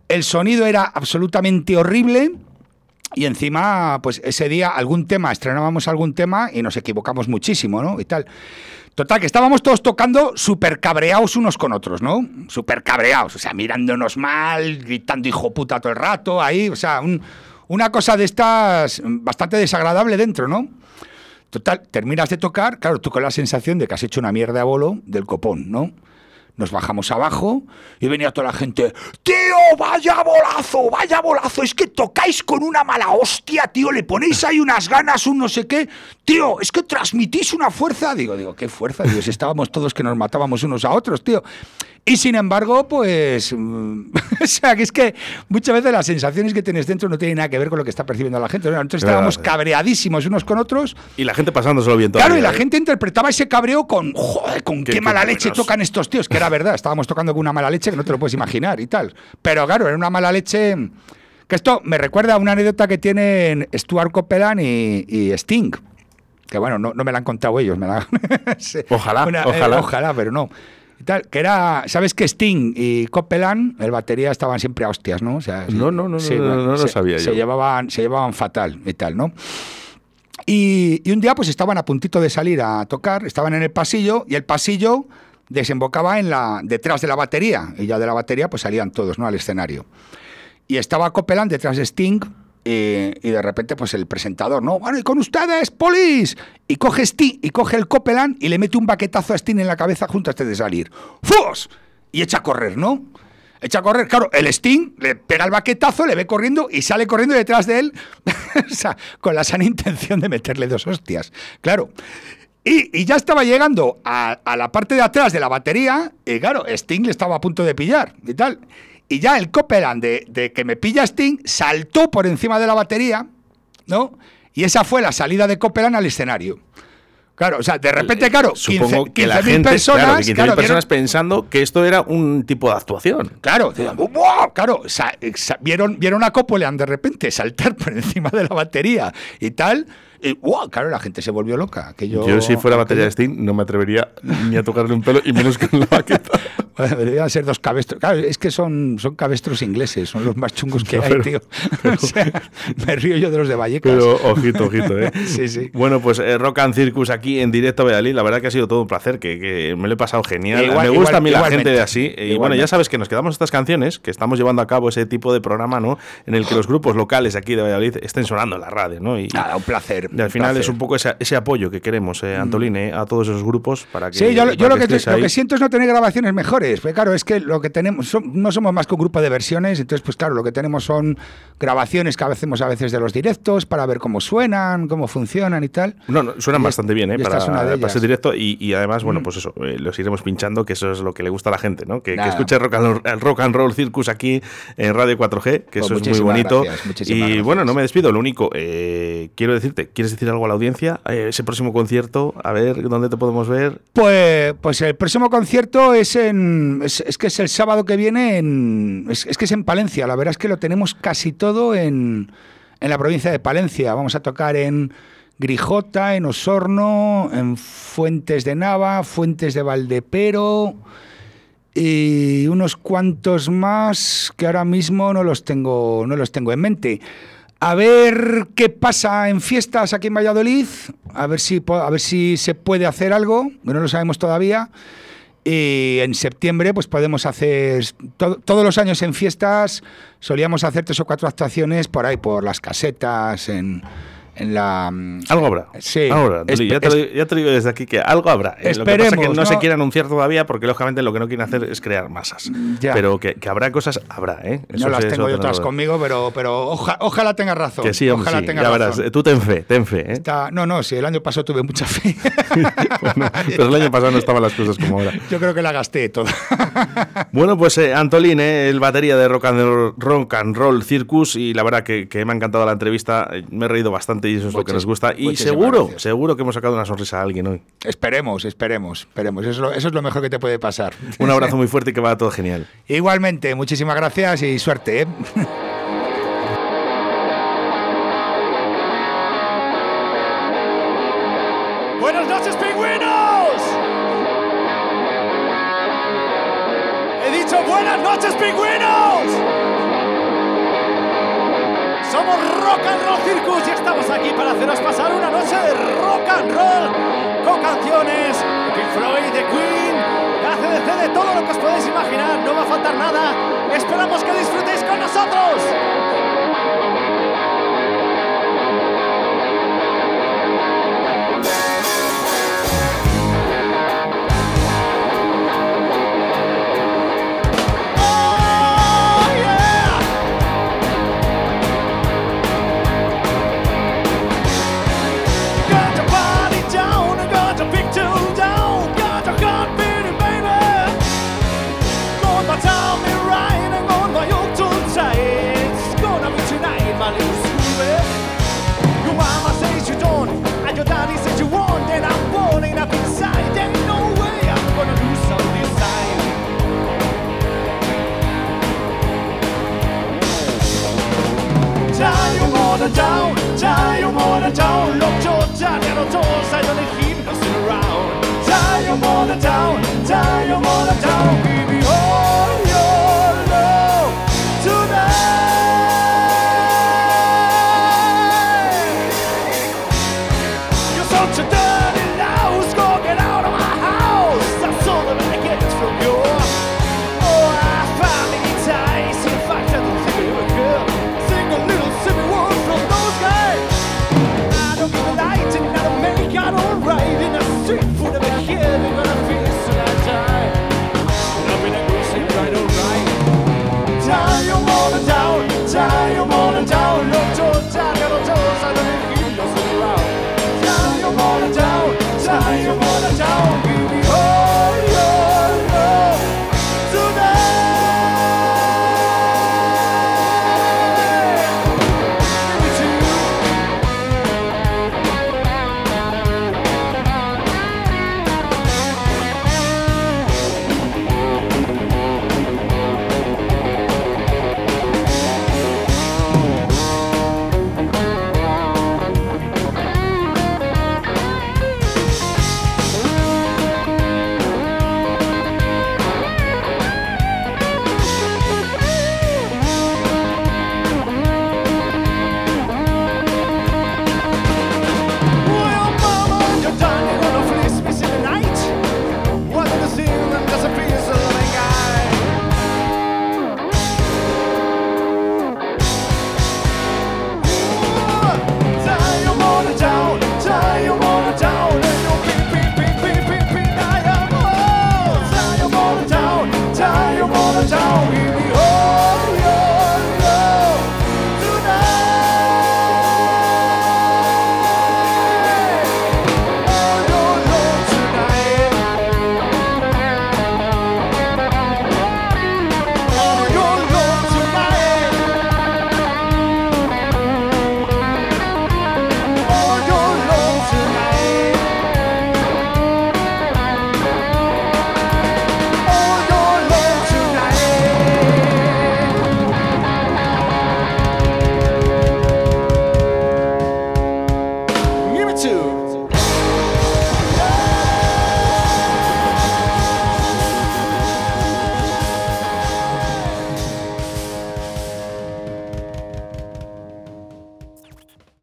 El sonido era absolutamente horrible. Y encima, pues ese día algún tema, estrenábamos algún tema y nos equivocamos muchísimo, ¿no? Y tal. Total, que estábamos todos tocando súper cabreados unos con otros, ¿no? Súper cabreados, o sea, mirándonos mal, gritando hijo puta todo el rato, ahí, o sea, un- una cosa de estas bastante desagradable dentro, ¿no? Total, terminas de tocar, claro, tú con la sensación de que has hecho una mierda a bolo del copón, ¿no? Nos bajamos abajo y venía toda la gente, tío, vaya bolazo, vaya bolazo, es que tocáis con una mala hostia, tío, le ponéis ahí unas ganas, un no sé qué, tío, es que transmitís una fuerza, digo, digo, ¿qué fuerza? Digo, si estábamos todos que nos matábamos unos a otros, tío. Y sin embargo, pues, mm, o sea, que es que muchas veces las sensaciones que tienes dentro no tienen nada que ver con lo que está percibiendo la gente. ¿no? Nosotros Es verdad, estábamos sí. cabreadísimos unos con otros. Y la gente pasándoselo bien Claro, y la ¿eh? gente interpretaba ese cabreo con, joder, con qué, Qué- qué mala leche buenos. tocan estos tíos, que era verdad, estábamos tocando con una mala leche que no te lo puedes imaginar y tal. Pero claro, era una mala leche que esto me recuerda a una anécdota que tienen Stuart Copeland y, y Sting. Que bueno, no, no me la han contado ellos, me la Sí, Ojalá, una- eh, ojalá. ojalá, pero no. Y tal, que era, ¿sabes que Sting y Copeland, el batería, estaban siempre a hostias, ¿no? O sea, No, no, no, sí, no, no, no lo se- sabía se yo. Llevaban, se llevaban fatal y tal, ¿no? Y, y un día pues estaban a puntito de salir a tocar, estaban en el pasillo y el pasillo desembocaba en la detrás de la batería y ya de la batería pues salían todos, ¿no? al escenario. Y estaba Copeland detrás de Sting y de repente pues el presentador, ¿no? Bueno, y con ustedes, polis. Y coge Sting y coge el Copeland y le mete un baquetazo a Sting en la cabeza junto antes de salir. ¡Fus! Y echa a correr, ¿no? Echa a correr, claro, el Sting le pega el baquetazo, le ve corriendo y sale corriendo detrás de él, con la sana intención de meterle dos hostias. Claro. Y, ya estaba llegando a, a la parte de atrás de la batería, y claro, Sting le estaba a punto de pillar y tal. Y ya el Copeland de, de que me pilla Sting saltó por encima de la batería, ¿no? Y esa fue la salida de Copeland al escenario. Claro, o sea, de repente, claro, 15 Supongo que la 15.000 gente, personas, claro, que 15.000 claro, personas vieron- pensando que esto era un tipo de actuación. Claro, ¡buah! claro, sa- sa- vieron, vieron a Copeland de repente saltar por encima de la batería y tal. Y ¡buah! claro, la gente se volvió loca. aquello- Yo, si fuera batería de Steam, no me atrevería ni a tocarle un pelo y menos con la baqueta. Bueno, deberían ser dos cabestros. Claro, es que son, son cabestros ingleses, son los más chungos que No, hay, pero- tío. O sea, me río yo de los de Vallecas. Pero ojito, ojito, ¿eh? Sí, sí. Bueno, pues eh, Rock and Circus aquí en directo a Valladolid, la verdad que ha sido todo un placer, que, que me lo he pasado genial. Igual- me gusta igual- a mí la gente de así. Y bueno, ya sabes que nos quedamos estas canciones, que estamos llevando a cabo ese tipo de programa, ¿no? En el que los grupos locales aquí de Valladolid estén sonando en la radio, ¿no? Y, Nada, un placer. Y al final es un poco ese, ese apoyo que queremos, eh, Antolín, eh, a todos esos grupos para que. Sí, yo, lo- yo para lo, que, lo que siento es no tener grabaciones mejores. Porque claro, es que lo que tenemos, son- no somos más que un grupo de versiones, entonces pues claro, lo que tenemos son grabaciones que hacemos a veces de los directos para ver cómo suenan, cómo funcionan y tal. No, no, suenan Y bastante bien, ¿eh? Para, para ser directo y, y además, bueno, Mm. pues eso, eh, los iremos pinchando, que eso es lo que le gusta a la gente, ¿no? Que, escuche rock and, roll, el rock and Roll Circus aquí en Radio 4G, que Pues eso es muy bonito. gracias, y gracias. bueno, no me despido, lo único, eh, quiero decirte, ¿quieres decir algo a la audiencia? Eh, ese próximo concierto, a ver dónde te podemos ver. Pues, pues el próximo concierto es en. Es, que es el sábado que viene en. Es que es en Palencia. La verdad es que lo tenemos casi todo en, en la provincia de Palencia. Vamos a tocar en Grijota, en Osorno, en Fuentes de Nava, Fuentes de Valdepero y unos cuantos más que ahora mismo no los tengo, no los tengo en mente. A ver qué pasa en fiestas aquí en Valladolid, a ver si, a ver si se puede hacer algo, no lo sabemos todavía. Y en septiembre pues podemos hacer, to- todos los años en fiestas solíamos hacer tres o cuatro actuaciones por ahí, por las casetas, en, en la... Algo habrá. Sí. Ya, te lo, ya te lo digo desde aquí que algo habrá. Eh, lo que pasa es que Esperemos, no, se quiere anunciar todavía porque, lógicamente, lo que no quieren hacer es crear masas. Ya. Pero que, que habrá cosas, habrá, ¿eh? Eso no las sí, tengo yo todas conmigo, pero, pero oja- ojalá tengas razón. Que sí, hombre, ojalá sí, ya razón. verás. Tú ten fe, ten fe, ¿eh? Está- no, no, si el año pasado tuve mucha fe. Bueno, pero el año pasado no estaban las cosas como ahora. Yo creo que la gasté toda. Bueno, pues eh, Antolín, eh, el batería de rock and, roll, rock and Roll Circus, y la verdad que, que me ha encantado la entrevista, me he reído bastante y eso es lo que nos gusta. Y seguro, gracias. seguro que hemos sacado una sonrisa a alguien hoy. Esperemos, esperemos, esperemos. Eso es, lo, eso es lo mejor que te puede pasar. Un abrazo muy fuerte y que vaya todo genial. Igualmente, muchísimas gracias y suerte. ¿eh? Buenas noches, pingüinos. He dicho buenas noches, pingüinos. Somos Rock and Roll Circus y estamos aquí para haceros pasar una noche de rock and roll con canciones de Pink Floyd, de Queen, de ACDC, de todo lo que os podéis imaginar. No va a faltar nada. Esperamos que disfrutéis con nosotros. more than down, die, you're more than down. Look to down, and I'll toss, I don't keep nothing around. Die, you're more than down, die, you're more than down, baby.